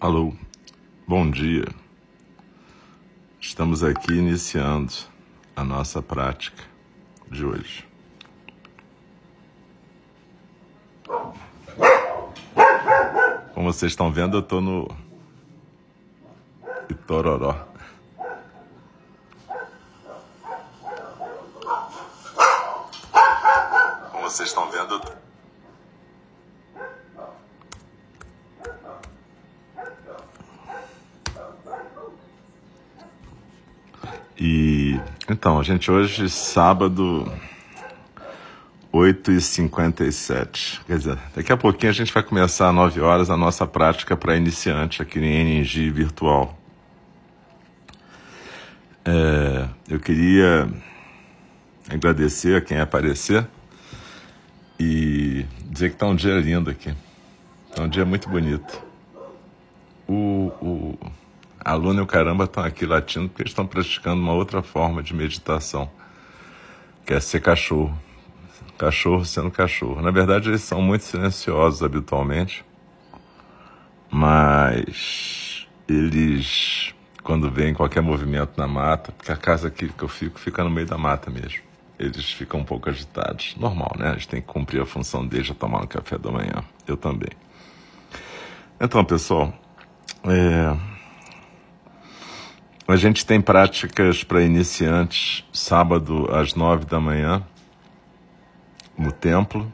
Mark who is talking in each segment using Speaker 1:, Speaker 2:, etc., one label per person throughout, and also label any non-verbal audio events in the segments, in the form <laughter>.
Speaker 1: Alô, bom dia. Estamos aqui iniciando a nossa prática de hoje. Como vocês estão vendo, eu estou no Itororó. Gente, hoje sábado 8h57. Quer dizer, daqui a pouquinho a gente vai começar às 9 horas a nossa prática para iniciante aqui em NG Virtual. É, eu queria agradecer a quem aparecer e dizer que está um dia lindo aqui. Está um dia muito bonito. O, o, a Luna e o caramba estão aqui latindo porque estão praticando uma outra forma de meditação, que é ser cachorro. Cachorro sendo cachorro. Na verdade, eles são muito silenciosos habitualmente, mas eles, quando veem qualquer movimento na mata, porque a casa aqui que eu fico fica no meio da mata mesmo, eles ficam um pouco agitados. Normal, né? Eles têm que cumprir a função deles de tomar um café da manhã. Eu também. Então, pessoal, é, a gente tem práticas para iniciantes sábado às nove da manhã no templo,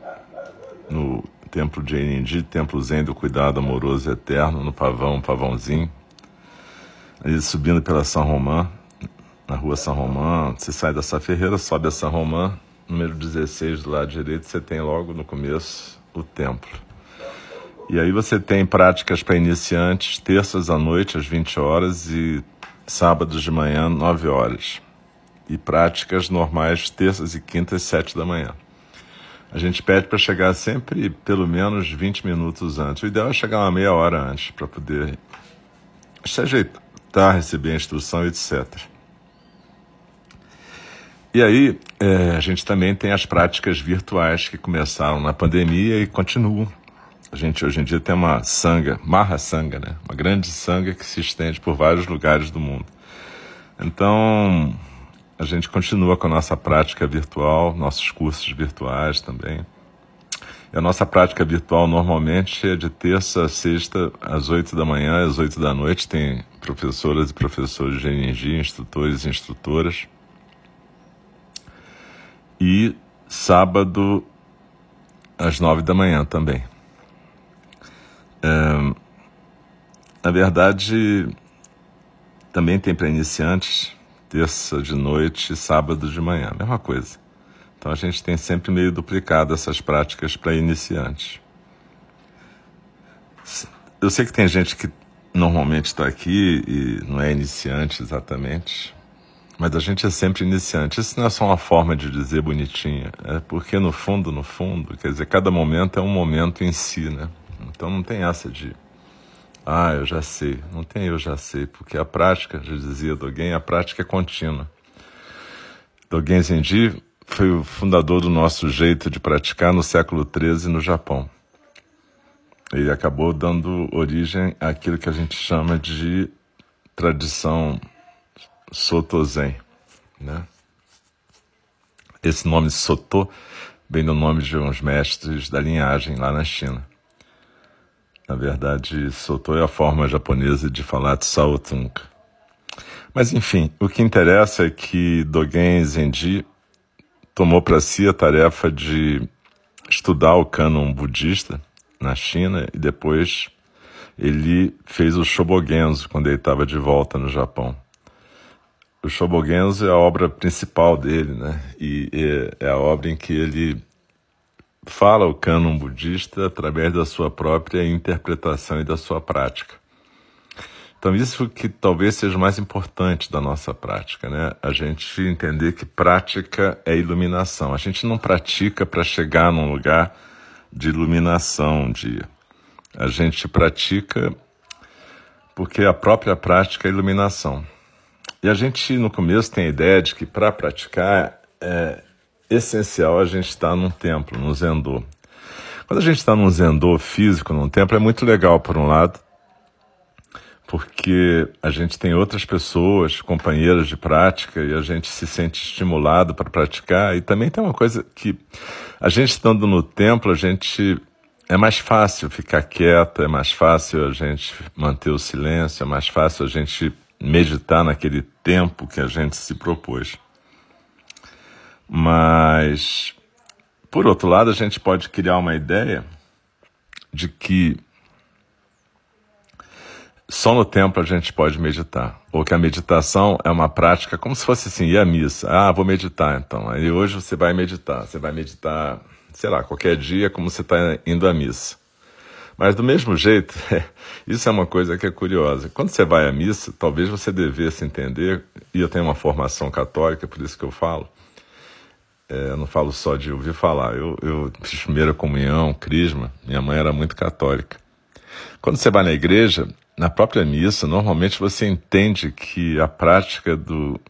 Speaker 1: no templo de Enindi, templo Zen do Cuidado Amoroso Eterno, no pavão, pavãozinho. Aí subindo pela São Romã, na rua São Romã, você sai dessa ferreira, sobe a São Romã, número 16 do lado direito, você tem logo no começo o templo. E aí você tem práticas para iniciantes, terças à noite, às 20 horas, e sábados de manhã, 9 horas. E práticas normais, terças e quintas, 7 da manhã. A gente pede para chegar sempre pelo menos 20 minutos antes. O ideal é chegar uma meia hora antes, para poder se ajeitar, receber a instrução, etc. E aí, é, a gente também tem as práticas virtuais que começaram na pandemia e continuam. A gente hoje em dia tem uma sanga, marra sanga, né? Uma grande sanga que se estende por vários lugares do mundo. Então, a gente continua com a nossa prática virtual, nossos cursos virtuais também. E a nossa prática virtual normalmente é de terça a sexta, às oito da manhã, às oito da noite. Tem professoras e professores de energia, instrutores e instrutoras. E sábado, às nove da manhã também. É, na verdade, também tem para iniciantes, terça de noite e sábado de manhã, mesma coisa. Então a gente tem sempre meio duplicado essas práticas para iniciantes. Eu sei que tem gente que normalmente está aqui e não é iniciante exatamente, mas a gente é sempre iniciante. Isso não é só uma forma de dizer bonitinha, é porque no fundo, no fundo, quer dizer, cada momento é um momento em si, né? Então não tem essa de, ah, eu já sei. Não tem eu já sei, porque a prática, já dizia Dogen, a prática é contínua. Dogen Zenji foi o fundador do nosso jeito de praticar no século XIII no Japão. Ele acabou dando origem àquilo que a gente chama de tradição Soto Zen, né? Esse nome Soto vem do nome de uns mestres da linhagem lá na China. Na verdade, Soto é a forma japonesa de falar Tsaotung. Mas enfim, o que interessa é que Dogen Zenji tomou para si a tarefa de estudar o cânon budista na China e depois ele fez o Shobogenzo quando ele estava de volta no Japão. O Shobogenzo é a obra principal dele, né? E é a obra em que ele fala o cânon budista através da sua própria interpretação e da sua prática. Então, isso que talvez seja o mais importante da nossa prática, né? A gente entender que prática é iluminação. A gente não pratica para chegar num lugar de iluminação um dia. A gente pratica porque a própria prática é iluminação. E a gente, no começo, tem a ideia de que para praticar é, essencial a gente estar tá num templo, num zendô. Quando a gente está num zendô físico, num templo, é muito legal, por um lado, porque a gente tem outras pessoas, companheiras de prática, e a gente se sente estimulado para praticar. E também tem uma coisa que a gente estando no templo, a gente é mais fácil ficar quieto, é mais fácil a gente manter o silêncio, é mais fácil a gente meditar naquele tempo que a gente se propôs. Mas, por outro lado, a gente pode criar uma ideia de que só no templo a gente pode meditar. Ou que a meditação é uma prática como se fosse assim, ir à missa. Ah, vou meditar então. Aí hoje você vai meditar. Você vai meditar, sei lá, qualquer dia como você está indo à missa. Mas do mesmo jeito, <laughs> isso é uma coisa que é curiosa. Quando você vai à missa, talvez você devesse entender, e eu tenho uma formação católica, por isso que eu falo, é, eu não falo só de ouvir falar. Eu, eu fiz primeira comunhão, crisma, minha mãe era muito católica. Quando você vai na igreja, na própria missa, normalmente você entende que a prática do,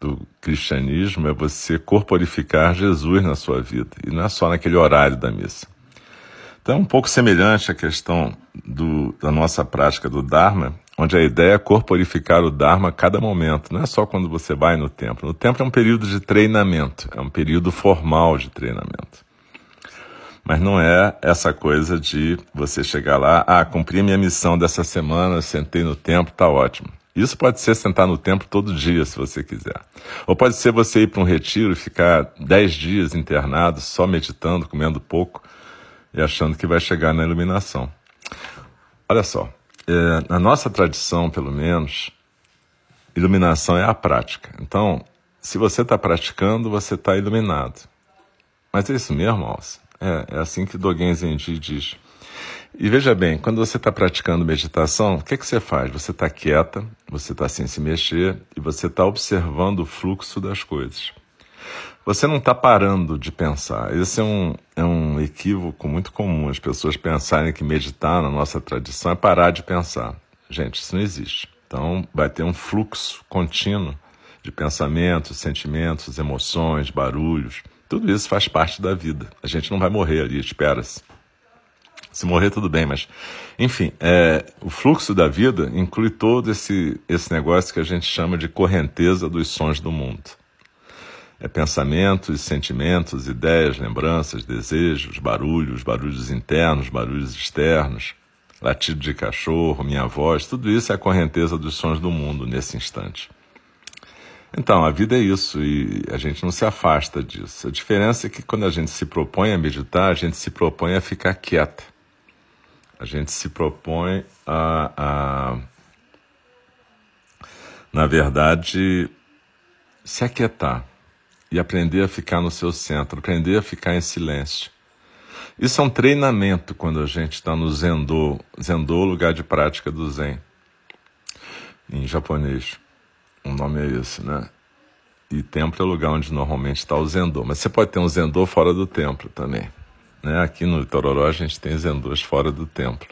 Speaker 1: do cristianismo é você corporificar Jesus na sua vida, e não é só naquele horário da missa. Então é um pouco semelhante à questão do, da nossa prática do Dharma, onde a ideia é corporificar o Dharma a cada momento, não é só quando você vai no templo. No templo é um período de treinamento, é um período formal de treinamento. Mas não é essa coisa de você chegar lá, ah, cumpri minha missão dessa semana, sentei no templo, tá ótimo. Isso pode ser sentar no templo todo dia, se você quiser. Ou pode ser você ir para um retiro e ficar dez dias internado, só meditando, comendo pouco e achando que vai chegar na iluminação. Olha só, é, na nossa tradição, pelo menos, iluminação é a prática. Então, se você está praticando, você está iluminado. Mas é isso mesmo, Alce? É, é assim que Dogen Zenji diz. E veja bem, quando você está praticando meditação, o que, que você faz? Você está quieta, você está sem se mexer e você está observando o fluxo das coisas. Você não está parando de pensar. Esse é um, é um equívoco muito comum. As pessoas pensarem que meditar na nossa tradição é parar de pensar. Gente, isso não existe. Então, vai ter um fluxo contínuo de pensamentos, sentimentos, emoções, barulhos. Tudo isso faz parte da vida. A gente não vai morrer ali, espera-se. Se morrer, tudo bem, mas. Enfim, é, o fluxo da vida inclui todo esse, esse negócio que a gente chama de correnteza dos sons do mundo. É pensamentos, sentimentos, ideias, lembranças, desejos, barulhos, barulhos internos, barulhos externos, latido de cachorro, minha voz, tudo isso é a correnteza dos sons do mundo nesse instante. Então, a vida é isso e a gente não se afasta disso. A diferença é que quando a gente se propõe a meditar, a gente se propõe a ficar quieta. A gente se propõe a, a na verdade, se aquietar e aprender a ficar no seu centro, aprender a ficar em silêncio. Isso é um treinamento quando a gente está no Zendô. Zendô, lugar de prática do Zen, em japonês. O nome é esse, né? E templo é o lugar onde normalmente está o Zendô. Mas você pode ter um Zendô fora do templo também. Né? Aqui no Itororó a gente tem Zendôs fora do templo.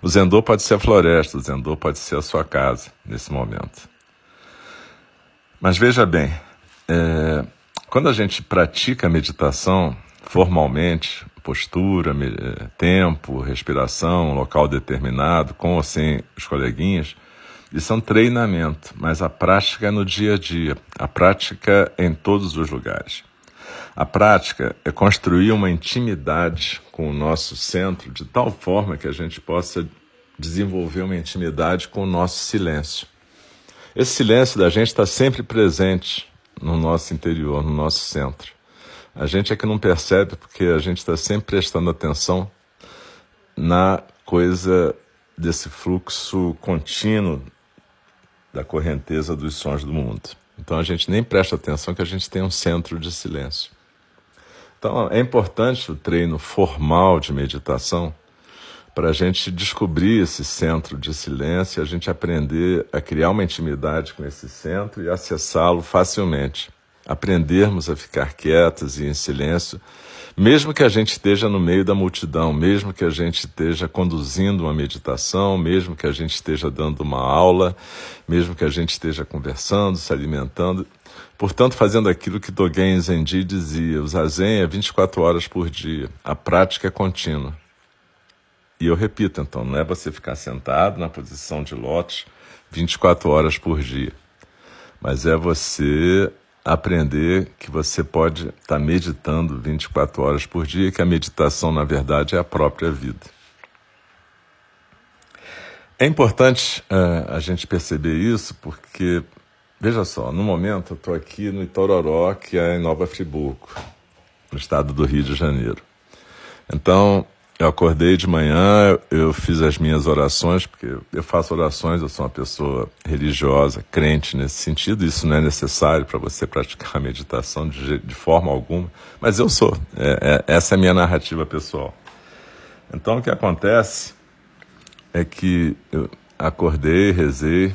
Speaker 1: O Zendô pode ser a floresta, o Zendô pode ser a sua casa nesse momento. Mas veja bem, é, quando a gente pratica a meditação formalmente, postura, tempo, respiração, local determinado, com ou sem os coleguinhas, isso é um treinamento, mas a prática é no dia a dia, a prática é em todos os lugares. A prática é construir uma intimidade com o nosso centro de tal forma que a gente possa desenvolver uma intimidade com o nosso silêncio. Esse silêncio da gente está sempre presente no nosso interior, no nosso centro. A gente é que não percebe porque a gente está sempre prestando atenção na coisa desse fluxo contínuo da correnteza dos sons do mundo. Então a gente nem presta atenção que a gente tem um centro de silêncio. Então é importante o treino formal de meditação para a gente descobrir esse centro de silêncio, a gente aprender a criar uma intimidade com esse centro e acessá-lo facilmente. Aprendermos a ficar quietos e em silêncio mesmo que a gente esteja no meio da multidão, mesmo que a gente esteja conduzindo uma meditação, mesmo que a gente esteja dando uma aula, mesmo que a gente esteja conversando, se alimentando, portanto, fazendo aquilo que Dogen Zenji dizia: o zazen é 24 horas por dia, a prática é contínua. E eu repito, então, não é você ficar sentado na posição de lótus 24 horas por dia, mas é você aprender que você pode estar tá meditando 24 horas por dia, que a meditação, na verdade, é a própria vida. É importante uh, a gente perceber isso porque, veja só, no momento eu estou aqui no Itororó, que é em Nova Friburgo, no estado do Rio de Janeiro. Então, eu acordei de manhã, eu fiz as minhas orações, porque eu faço orações, eu sou uma pessoa religiosa, crente nesse sentido. Isso não é necessário para você praticar a meditação de, de, forma alguma, mas eu sou. É, é, essa é a minha narrativa pessoal. Então, o que acontece é que eu acordei, rezei,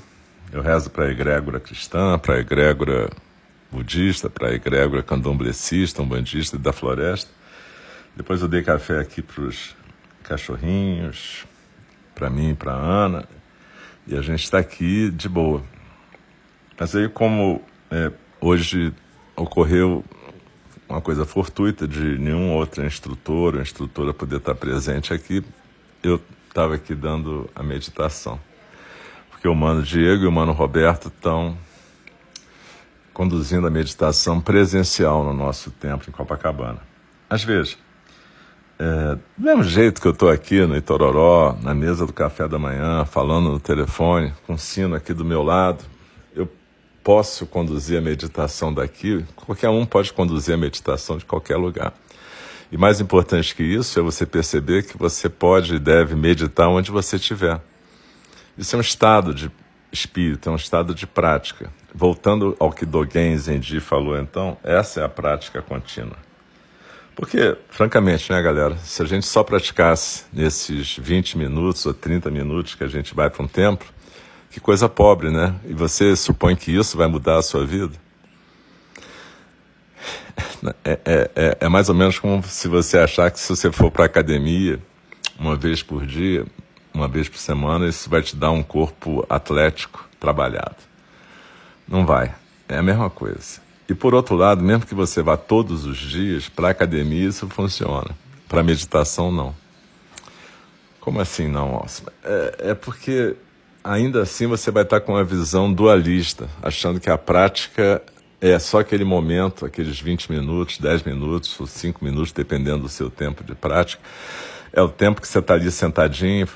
Speaker 1: eu rezo para a egrégora cristã, para a egrégora budista, para a egrégora candomblecista, umbandista da floresta. Depois eu dei café aqui para os cachorrinhos, para mim e para Ana, e a gente está aqui de boa. Mas aí, como é, hoje ocorreu uma coisa fortuita de nenhum outro instrutor ou instrutora poder estar presente aqui, eu estava aqui dando a meditação. Porque o Mano Diego e o Mano Roberto estão conduzindo a meditação presencial no nosso templo em Copacabana. Às vezes, é, do mesmo jeito que eu estou aqui no Itororó, na mesa do café da manhã, falando no telefone, com o sino aqui do meu lado, eu posso conduzir a meditação daqui. Qualquer um pode conduzir a meditação de qualquer lugar. E mais importante que isso é você perceber que você pode e deve meditar onde você estiver. Isso é um estado de espírito, é um estado de prática. Voltando ao que Dogen Zenji falou então, essa é a prática contínua. Porque, francamente, né, galera, se a gente só praticasse nesses 20 minutos ou 30 minutos que a gente vai para um templo, que coisa pobre, né? E você supõe que isso vai mudar a sua vida? <laughs> É, é, é, é mais ou menos como se você achar que se você for para a academia uma vez por dia, uma vez por semana, isso vai te dar um corpo atlético trabalhado. Não vai. É a mesma coisa. E por outro lado, mesmo que você vá todos os dias para a academia, isso funciona. Para meditação, não. Como assim não, Oscar? É, é porque ainda assim você vai estar com uma visão dualista, achando que a prática é só aquele momento, aqueles 20 minutos, 10 minutos ou 5 minutos, dependendo do seu tempo de prática. É o tempo que você está ali sentadinho,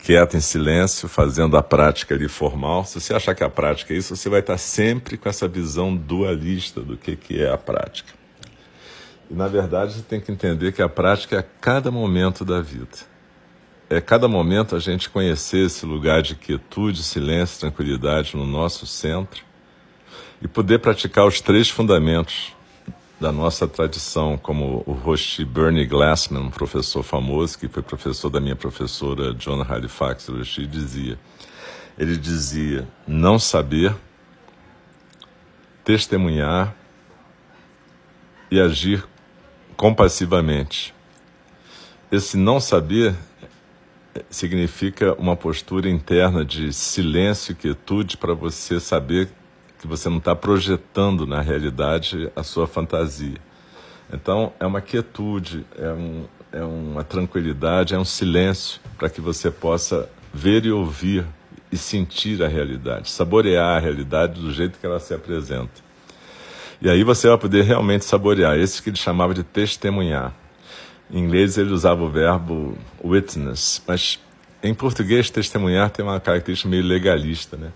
Speaker 1: quieto, em silêncio, fazendo a prática ali formal. Se você achar que a prática é isso, você vai estar sempre com essa visão dualista do que, que é a prática. E na verdade você tem que entender que a prática é a cada momento da vida. É cada momento a gente conhecer esse lugar de quietude, silêncio, tranquilidade no nosso centro e poder praticar os três fundamentos da nossa tradição, como o Roshi Bernie Glassman, um professor famoso, que foi professor da minha professora John Halifax Roshi, dizia. Ele dizia: não saber, testemunhar e agir compassivamente. Esse não saber significa uma postura interna de silêncio e quietude para você saber que você não está projetando na realidade a sua fantasia. Então, é uma quietude, é, um, é uma tranquilidade, é um silêncio para que você possa ver e ouvir e sentir a realidade, saborear a realidade do jeito que ela se apresenta. E aí você vai poder realmente saborear, esse que ele chamava de testemunhar. Em inglês ele usava o verbo witness, mas em português testemunhar tem uma característica meio legalista, né?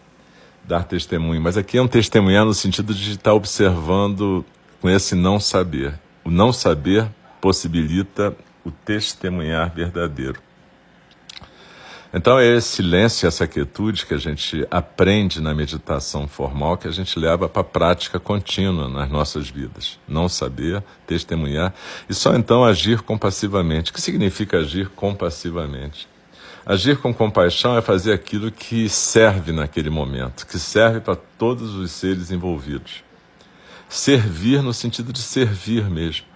Speaker 1: Dar testemunho, mas aqui é um testemunhar no sentido de estar observando com esse não saber. O não saber possibilita o testemunhar verdadeiro. Então é esse silêncio, essa quietude que a gente aprende na meditação formal que a gente leva para a prática contínua nas nossas vidas. Não saber, testemunhar e só então agir compassivamente. O que significa agir compassivamente? Agir com compaixão é fazer aquilo que serve naquele momento, que serve para todos os seres envolvidos. Servir no sentido de servir mesmo.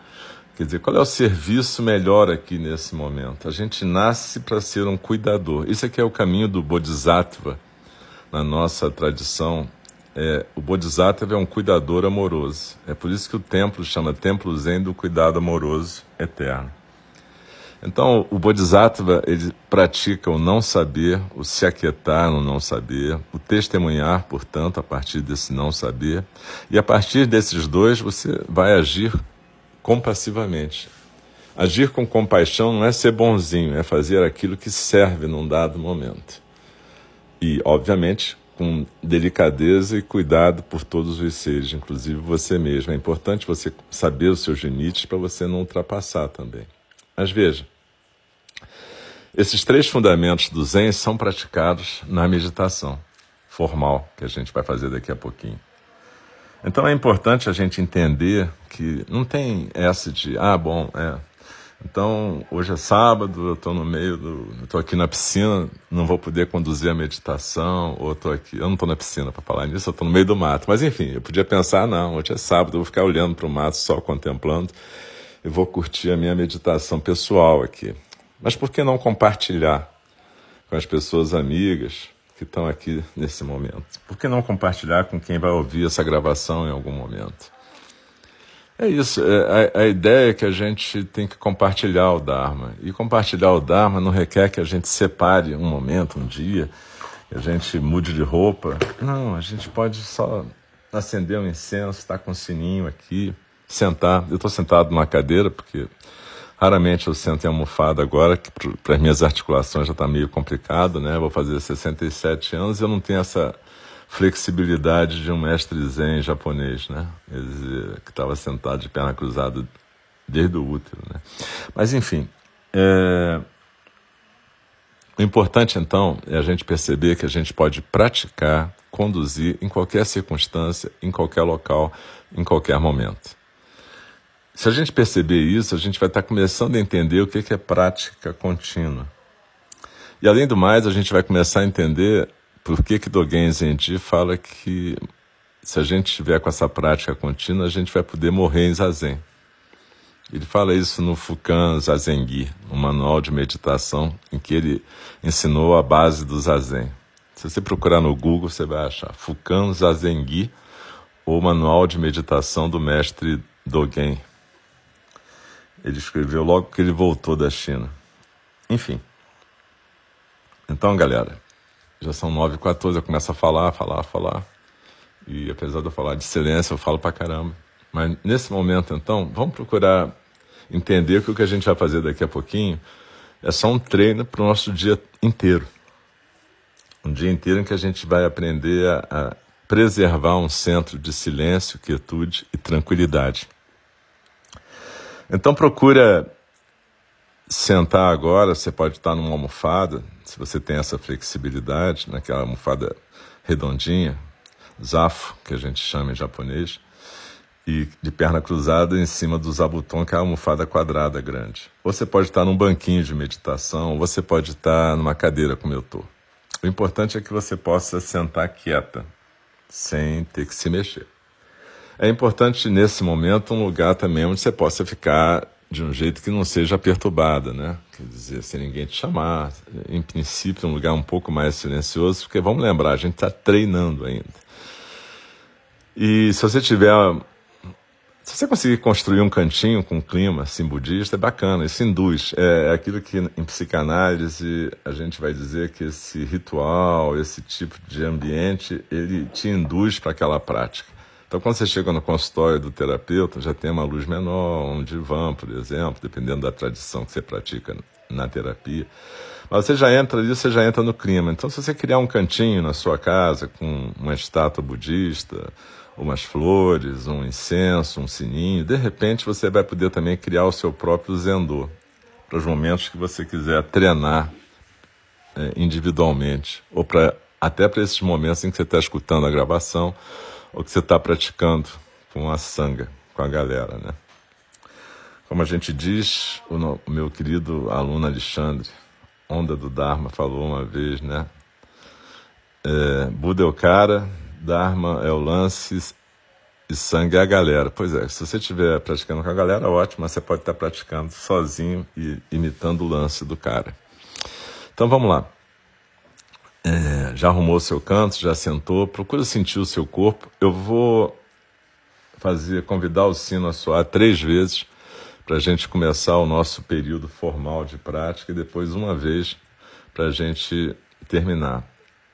Speaker 1: Quer dizer, qual é o serviço melhor aqui nesse momento? A gente nasce para ser um cuidador. Isso aqui é o caminho do Bodhisattva na nossa tradição. É, o Bodhisattva é um cuidador amoroso. É por isso que o templo chama Templo Zen do Cuidado Amoroso Eterno. Então, o Bodhisattva, ele pratica o não saber, o se aquietar no não saber, o testemunhar, portanto, a partir desse não saber, e a partir desses dois você vai agir compassivamente. Agir com compaixão não é ser bonzinho, é fazer aquilo que serve num dado momento. E, obviamente, com delicadeza e cuidado por todos os seres, inclusive você mesmo. É importante você saber os seus limites para você não ultrapassar também. Mas veja, esses três fundamentos do Zen são praticados na meditação formal, que a gente vai fazer daqui a pouquinho. Então é importante a gente entender que não tem essa de, ah, bom, é. Então, hoje é sábado, eu estou no meio do. estou aqui na piscina, não vou poder conduzir a meditação, ou estou aqui. Eu não estou na piscina para falar nisso, eu estou no meio do mato. Mas enfim, eu podia pensar, não, hoje é sábado, eu vou ficar olhando para o mato, só contemplando, e vou curtir a minha meditação pessoal aqui. Mas por que não compartilhar com as pessoas amigas que estão aqui nesse momento? Por que não compartilhar com quem vai ouvir essa gravação em algum momento? É isso, é, a, a, ideia é que a gente tem que compartilhar o Dharma. E compartilhar o Dharma não requer que a gente separe um momento, um dia, que a gente mude de roupa. Não, a gente pode só acender um incenso, estar tá com um sininho aqui, sentar. Eu estou sentado numa cadeira, porque Raramente eu sento em almofada agora, que para as minhas articulações já está meio complicado, né? Vou fazer 67 anos e eu não tenho essa flexibilidade de um mestre zen japonês, né? Que estava sentado de perna cruzada desde o útero, né? Mas enfim, é... o importante então é a gente perceber que a gente pode praticar, conduzir em qualquer circunstância, em qualquer local, em qualquer momento. Se a gente perceber isso, a gente vai estar começando a entender o que é prática contínua. E além do mais, a gente vai começar a entender por que que Dogen Zenji fala que se a gente estiver com essa prática contínua, a gente vai poder morrer em zazen. Ele fala isso no Fukan Zazengi, um manual de meditação em que ele ensinou a base do zazen. Se você procurar no Google, você vai achar Fukan Zazengi, ou Manual de Meditação do Mestre Dogen. Ele escreveu logo que ele voltou da China. Enfim. Então, galera, já são 9h14, eu começo a falar, falar, falar. E apesar de eu falar de silêncio, eu falo pra caramba. Mas nesse momento, então, vamos procurar entender que o que a gente vai fazer daqui a pouquinho é só um treino para o nosso dia inteiro. Um dia inteiro em que a gente vai aprender a, a preservar um centro de silêncio, quietude e tranquilidade. Então procura sentar agora, você pode estar numa almofada, se você tem essa flexibilidade, naquela almofada redondinha, zafo, que a gente chama em japonês, e de perna cruzada em cima do zabuton, que é a almofada quadrada grande. Ou você pode estar num banquinho de meditação, ou você pode estar numa cadeira como eu estou. O importante é que você possa sentar quieta, sem ter que se mexer. É importante nesse momento um lugar também onde você possa ficar de um jeito que não seja perturbada, né? Quer dizer, sem ninguém te chamar. Em princípio, um lugar um pouco mais silencioso, porque vamos lembrar, a gente está treinando ainda. E se você tiver. Se você conseguir construir um cantinho com um clima assim, budista, é bacana, isso induz. É, é aquilo que em psicanálise a gente vai dizer que esse ritual, esse tipo de ambiente, ele te induz para aquela prática. Então, quando você chega no consultório do terapeuta, já tem uma luz menor, um divã, por exemplo, dependendo da tradição que você pratica na terapia. Mas você já entra ali, você já entra no clima. Então, se você criar um cantinho na sua casa com uma estátua budista, umas flores, um incenso, um sininho, de repente você vai poder também criar o seu próprio zendô para os momentos que você quiser treinar é, individualmente, ou pra, até para esses momentos em que você está escutando a gravação o que você está praticando com a sanga, com a galera, né? Como a gente diz, o, meu querido aluno Alexandre, Onda do Dharma, falou uma vez, né? É, Buda é o cara, Dharma é o lance e sangue é a galera. Pois é, se você estiver praticando com a galera, ótimo, mas você pode estar praticando sozinho e imitando o lance do cara. Então vamos lá. É, já arrumou seu canto, já sentou, procura sentir o seu corpo. Eu vou fazer, convidar o sino a soar três vezes para a gente começar o nosso período formal de prática e depois uma vez para a gente terminar.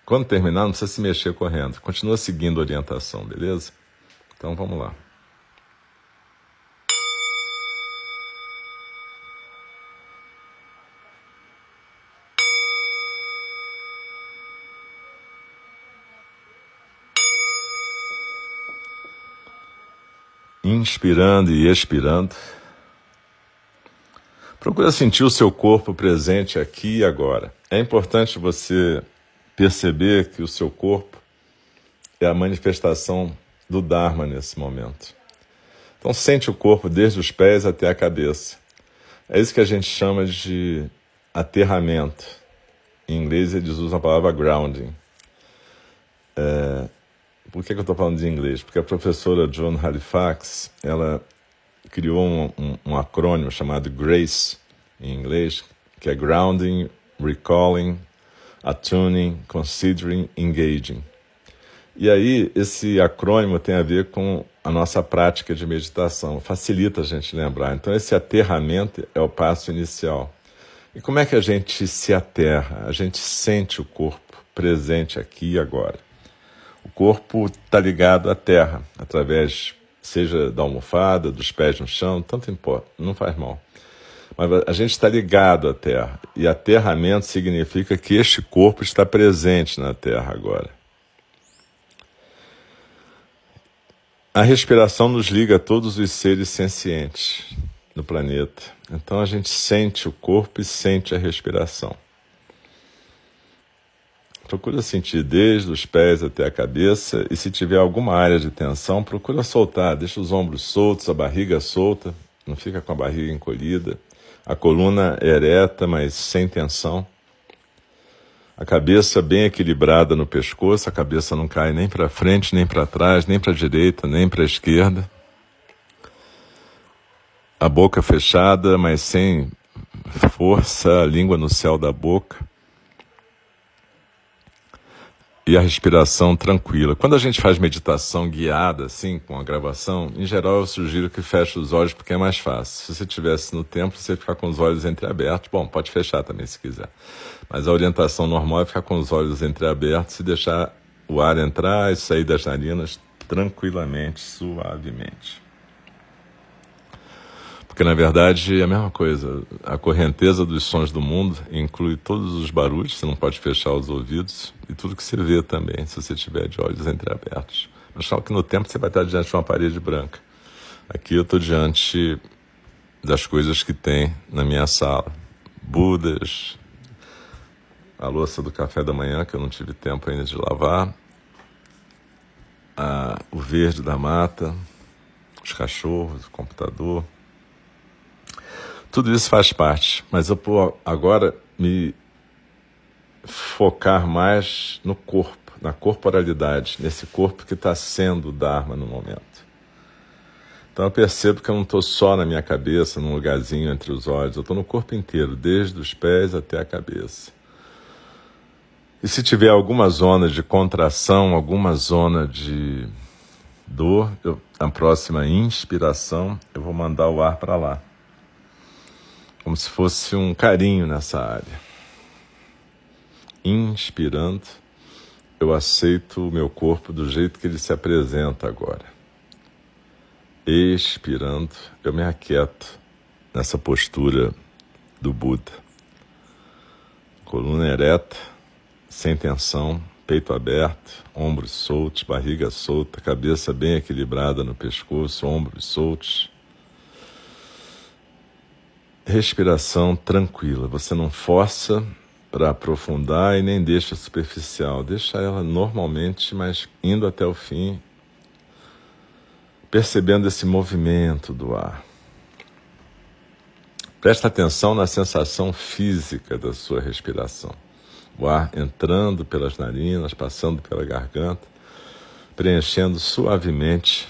Speaker 1: Quando terminar, não precisa se mexer correndo, continua seguindo a orientação, beleza? Então vamos lá. Inspirando e expirando. Procura sentir o seu corpo presente aqui e agora. É importante você perceber que o seu corpo é a manifestação do Dharma nesse momento. Então sente o corpo desde os pés até a cabeça. É isso que a gente chama de aterramento. Em inglês eles usam a palavra grounding. É, por que, que eu estou falando de inglês? Porque a professora Joan Halifax, ela criou um, um, um acrônimo chamado GRACE, em inglês, que é Grounding, Recalling, Attuning, Considering, Engaging. E aí, esse acrônimo tem a ver com a nossa prática de meditação, facilita a gente lembrar. Então, esse aterramento é o passo inicial. E como é que a gente se aterra? A gente sente o corpo presente aqui e agora. O corpo está ligado à terra, através, seja da almofada, dos pés no chão, tanto importa, não faz mal. Mas a gente está ligado à terra. E aterramento significa que este corpo está presente na terra agora. A respiração nos liga a todos os seres sencientes no planeta. Então a gente sente o corpo e sente a respiração. Procura sentir desde os pés até a cabeça e se tiver alguma área de tensão, procura soltar, deixa os ombros soltos, a barriga solta, não fica com a barriga encolhida, a coluna ereta, mas sem tensão. A cabeça bem equilibrada no pescoço, a cabeça não cai nem para frente, nem para trás, nem para a direita, nem para a esquerda. A boca fechada, mas sem força, a língua no céu da boca e a respiração tranquila. Quando a gente faz meditação guiada, assim, com a gravação, em geral eu sugiro que feche os olhos porque é mais fácil. Se você estivesse no templo, você ficar com os olhos entreabertos. Bom, pode fechar também se quiser. Mas a orientação normal é ficar com os olhos entreabertos e deixar o ar entrar e sair das narinas tranquilamente, suavemente. Porque na verdade é a mesma coisa. A correnteza dos sons do mundo inclui todos os barulhos, você não pode fechar os ouvidos, e tudo que você vê também, se você tiver de olhos entreabertos. Mas só que no tempo você vai estar diante de uma parede branca. Aqui eu estou diante das coisas que tem na minha sala. Budas, a louça do café da manhã, que eu não tive tempo ainda de lavar, a, o verde da mata, os cachorros, o computador. Tudo isso faz parte, mas eu vou agora me focar mais no corpo, na corporalidade, nesse corpo que está sendo o Dharma no momento. Então eu percebo que eu não estou só na minha cabeça, num lugarzinho entre os olhos, eu estou no corpo inteiro, desde os pés até a cabeça. E se tiver alguma zona de contração, alguma zona de dor, eu, na próxima inspiração, eu vou mandar o ar para lá como se fosse um carinho nessa área. Inspirando, eu aceito o meu corpo do jeito que ele se apresenta agora. Expirando, eu me aquieto nessa postura do Buda. Coluna ereta, sem tensão, peito aberto, ombros soltos, barriga solta, cabeça bem equilibrada no pescoço, ombros soltos respiração tranquila. Você não força para aprofundar e nem deixa superficial. Deixa ela normalmente, mas indo até o fim, percebendo esse movimento do ar. Presta atenção na sensação física da sua respiração. O ar entrando pelas narinas, passando pela garganta, preenchendo suavemente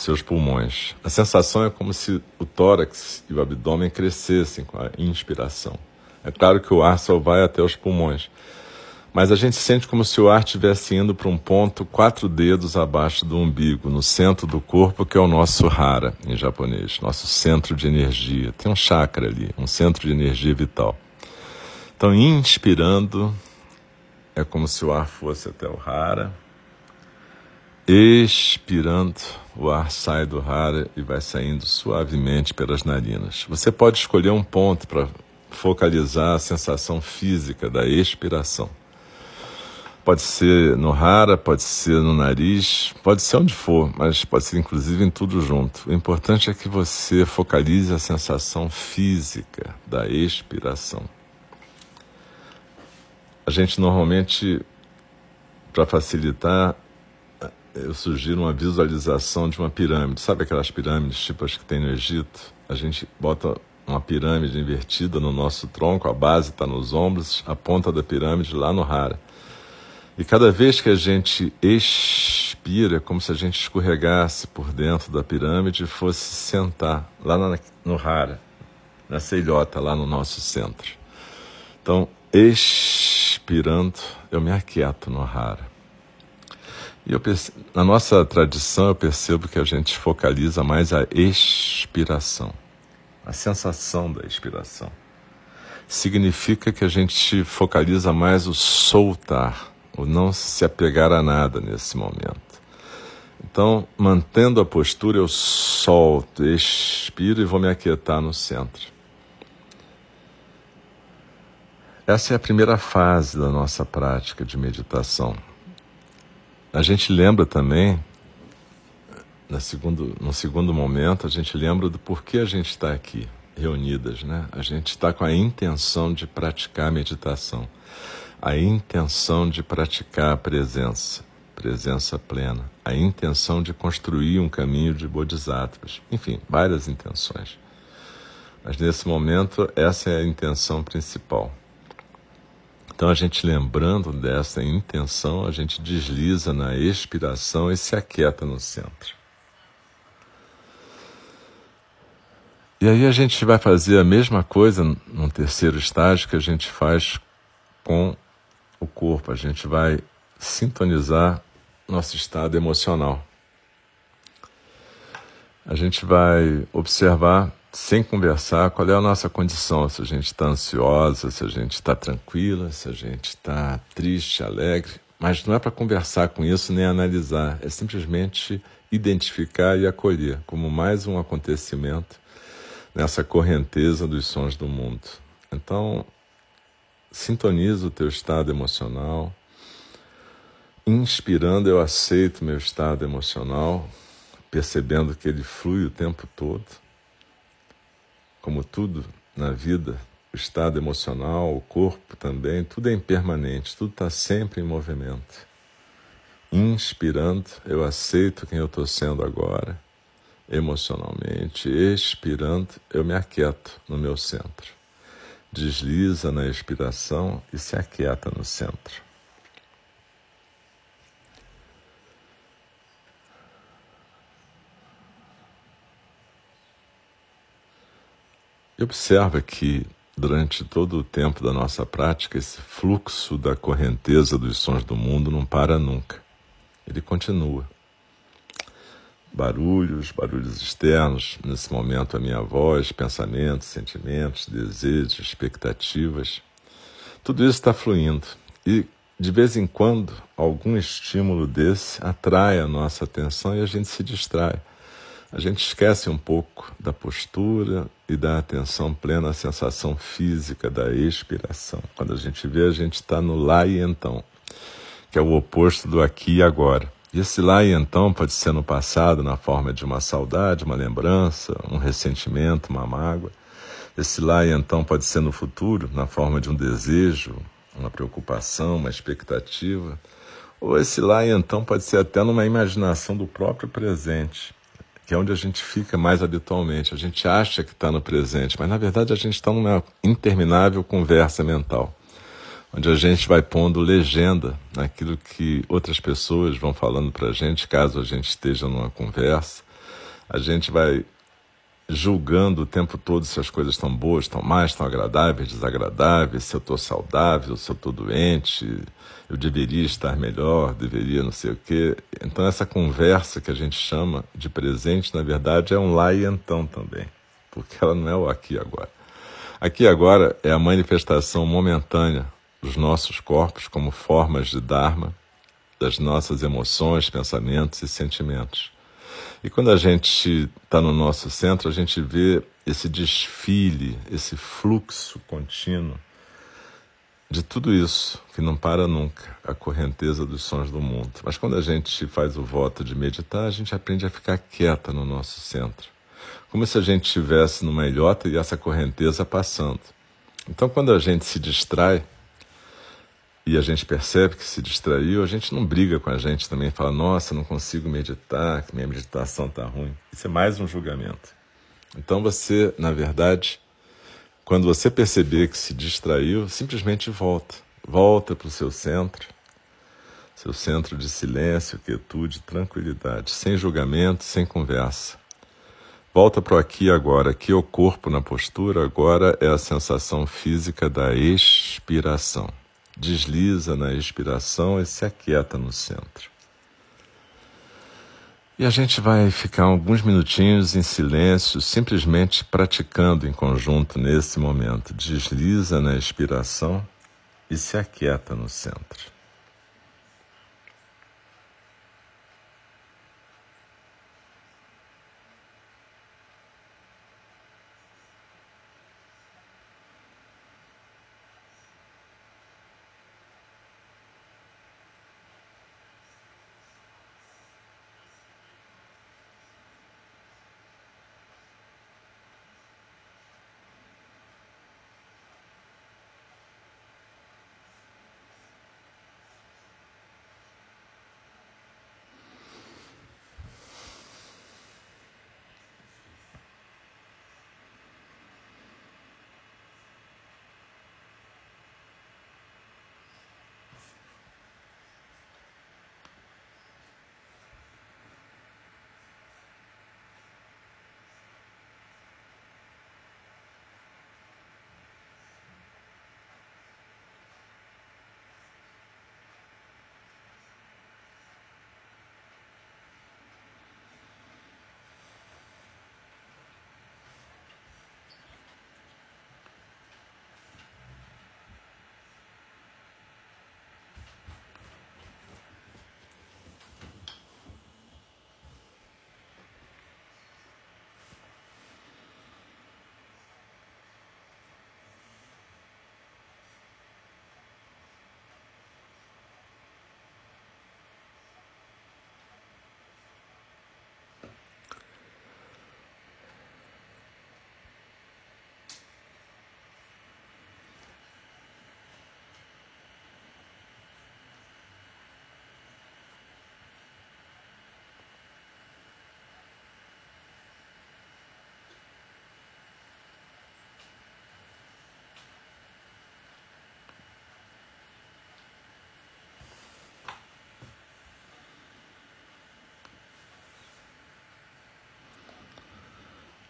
Speaker 1: seus pulmões. A sensação é como se o tórax e o abdômen crescessem com a inspiração. É claro que o ar só vai até os pulmões, mas a gente sente como se o ar estivesse indo para um ponto quatro dedos abaixo do umbigo, no centro do corpo, que é o nosso hara em japonês, nosso centro de energia. Tem um chakra ali, um centro de energia vital. Então, inspirando, é como se o ar fosse até o hara. Expirando, o ar sai do hara e vai saindo suavemente pelas narinas. Você pode escolher um ponto para focalizar a sensação física da expiração. Pode ser no rara, pode ser no nariz, pode ser onde for, mas pode ser inclusive em tudo junto. O importante é que você focalize a sensação física da expiração. A gente normalmente, para facilitar, eu sugiro uma visualização de uma pirâmide. Sabe aquelas pirâmides tipo as que tem no Egito? A gente bota uma pirâmide invertida no nosso tronco, a base está nos ombros, a ponta da pirâmide lá no rara. E cada vez que a gente expira, é como se a gente escorregasse por dentro da pirâmide e fosse sentar lá no rara, nessa ilhota lá no nosso centro. Então, expirando, eu me aquieto no rara. E eu na nossa tradição, eu percebo que a gente focaliza mais a expiração, a sensação da expiração. Significa que a gente focaliza mais o soltar o não se apegar a nada nesse momento. Então, mantendo a postura, eu solto, expiro e vou me aquietar no centro. Essa é a primeira fase da nossa prática de meditação. A gente lembra também, no segundo, no segundo momento, a gente lembra do porquê a gente está aqui reunidas, né? A gente está com a intenção de praticar meditação a intenção de praticar a presença, presença plena, a intenção de construir um caminho de bodhisattvas, enfim, várias intenções. Mas nesse momento, essa é a intenção principal. Então, a gente lembrando dessa intenção, a gente desliza na expiração e se aquieta no centro. E aí a gente vai fazer a mesma coisa no terceiro estágio que a gente faz com o corpo, a gente vai sintonizar nosso estado emocional. A gente vai observar, sem conversar, qual é a nossa condição, se a gente está ansiosa, se a gente está tranquila, se a gente está triste, alegre. Mas não é para conversar com isso nem analisar, é simplesmente identificar e acolher como mais um acontecimento nessa correnteza dos sons do mundo. Então, Sintoniza o teu estado emocional. Inspirando, eu aceito meu estado emocional, percebendo que ele flui o tempo todo. Como tudo na vida, o estado emocional, o corpo também, tudo é impermanente, tudo está sempre em movimento. Inspirando, eu aceito quem eu estou sendo agora, emocionalmente. Expirando, eu me aquieto no meu centro desliza na expiração e se aquieta no centro. E observa que durante todo o tempo da nossa prática, esse fluxo da correnteza dos sons do mundo não para nunca. Ele continua barulhos, barulhos externos, nesse momento a minha voz, pensamentos, sentimentos, desejos, expectativas. Tudo isso está fluindo e de vez em quando algum estímulo desse atrai a nossa atenção e a gente se distrai. A gente esquece um pouco da postura e da atenção plena à sensação física da expiração. Quando a gente vê, a gente está no lá e então, que é o oposto do aqui e agora. E esse lá e então pode ser no passado, na forma de uma saudade, uma lembrança, um ressentimento, uma mágoa. Esse lá e então pode ser no futuro, na forma de um desejo, uma preocupação, uma expectativa. Ou esse lá e então pode ser até numa imaginação do próprio presente, que é onde a gente fica mais habitualmente. A gente acha que está no presente, mas na verdade a gente está numa interminável conversa mental onde a gente vai pondo legenda naquilo que outras pessoas vão falando para a gente, caso a gente esteja numa conversa. A gente vai julgando o tempo todo se as coisas estão boas, estão mais, estão agradáveis, desagradáveis, se eu estou saudável, se eu estou doente, eu deveria estar melhor, deveria não sei o quê. Então, essa conversa que a gente chama de presente, na verdade, é um lá e então também, porque ela não é o aqui e agora. Aqui e agora é a manifestação momentânea dos nossos corpos como formas de Dharma, das nossas emoções, pensamentos e sentimentos. E quando a gente está no nosso centro, a gente vê esse desfile, esse fluxo contínuo de tudo isso que não para nunca, a correnteza dos sons do mundo. Mas quando a gente faz o voto de meditar, a gente aprende a ficar quieta no nosso centro, como se a gente estivesse numa ilhota e essa correnteza passando. Então, quando a gente se distrai, e a gente percebe que se distraiu, a gente não briga com a gente também, fala, nossa, não consigo meditar, que minha meditação está ruim. Isso é mais um julgamento. Então você, na verdade, quando você perceber que se distraiu, simplesmente volta. Volta para o seu centro, seu centro de silêncio, quietude, tranquilidade, sem julgamento, sem conversa. Volta para o aqui agora. Aqui é o corpo na postura, agora é a sensação física da expiração desliza na expiração e se aquieta no centro. E a gente vai ficar alguns minutinhos em silêncio, simplesmente praticando em conjunto nesse momento. Desliza na expiração e se aquieta no centro.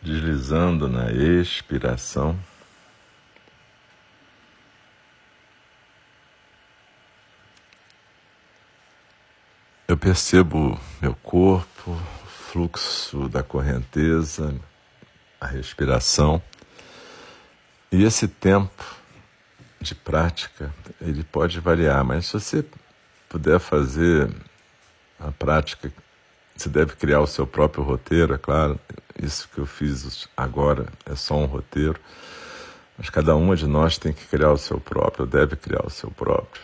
Speaker 1: Deslizando na expiração. Eu percebo meu corpo, o fluxo da correnteza, a respiração. E esse tempo de prática, ele pode variar, mas se você puder fazer a prática você deve criar o seu próprio roteiro, é claro. Isso que eu fiz agora é só um roteiro. Mas cada uma de nós tem que criar o seu próprio, deve criar o seu próprio.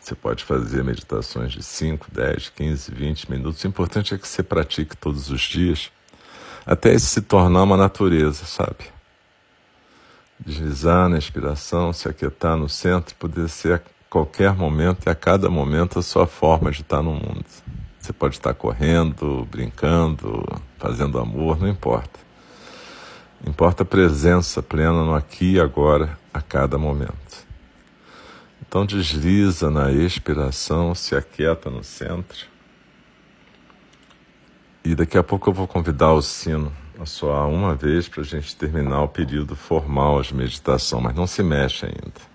Speaker 1: Você pode fazer meditações de 5, 10, 15, 20 minutos. O importante é que você pratique todos os dias, até se tornar uma natureza, sabe? Deslizar na inspiração, se aquietar no centro, poder ser a qualquer momento e a cada momento a sua forma de estar no mundo. Você pode estar correndo, brincando, fazendo amor, não importa. Importa a presença plena no aqui e agora, a cada momento. Então desliza na expiração, se aquieta no centro. E daqui a pouco eu vou convidar o sino a soar uma vez para a gente terminar o período formal de meditação, mas não se mexe ainda.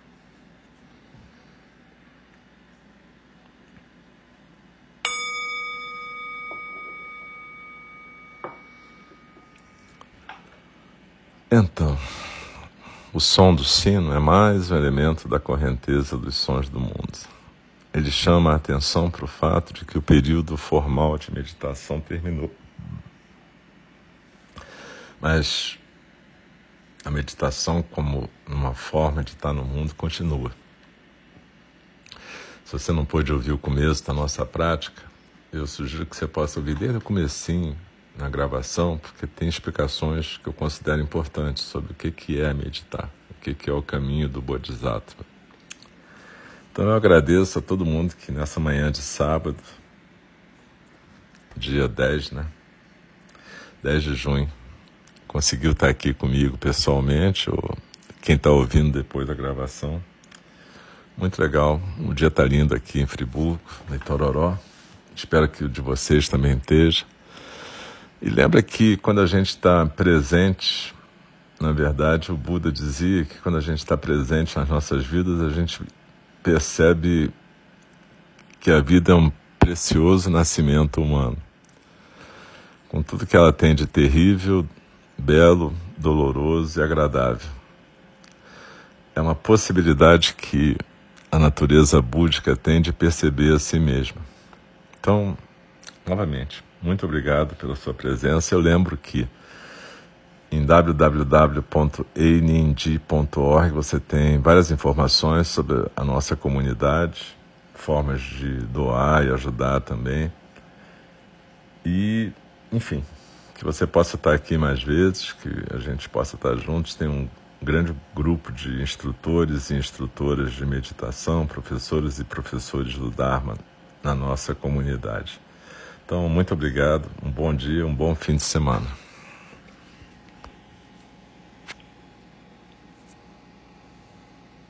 Speaker 1: Então, o som do sino é mais um elemento da correnteza dos sons do mundo. Ele chama a atenção para o fato de que o período formal de meditação terminou. Mas a meditação, como uma forma de estar no mundo, continua. Se você não pôde ouvir o começo da nossa prática, eu sugiro que você possa ouvir desde o comecinho, na gravação, porque tem explicações que eu considero importantes sobre o que, que é meditar, o que, que é o caminho do Bodhisattva. Então eu agradeço a todo mundo que nessa manhã de sábado, dia 10, né? 10 de junho, conseguiu estar aqui comigo pessoalmente, ou quem está ouvindo depois da gravação. Muito legal, o dia está lindo aqui em Friburgo, em Tororó. Espero que o de vocês também esteja. E lembra que quando a gente está presente, na verdade, o Buda dizia que quando a gente está presente nas nossas vidas, a gente percebe que a vida é um precioso nascimento humano. Com tudo que ela tem de terrível, belo, doloroso e agradável. É uma possibilidade que a natureza búdica tem de perceber a si mesma. Então, novamente, muito obrigado pela sua presença. Eu lembro que em www.einindy.org você tem várias informações sobre a nossa comunidade, formas de doar e ajudar também. E, enfim, que você possa estar aqui mais vezes, que a gente possa estar juntos. Tem um grande grupo de instrutores e instrutoras de meditação, professores e professores do Dharma na nossa comunidade. Então, muito obrigado, um bom dia, um bom fim de semana.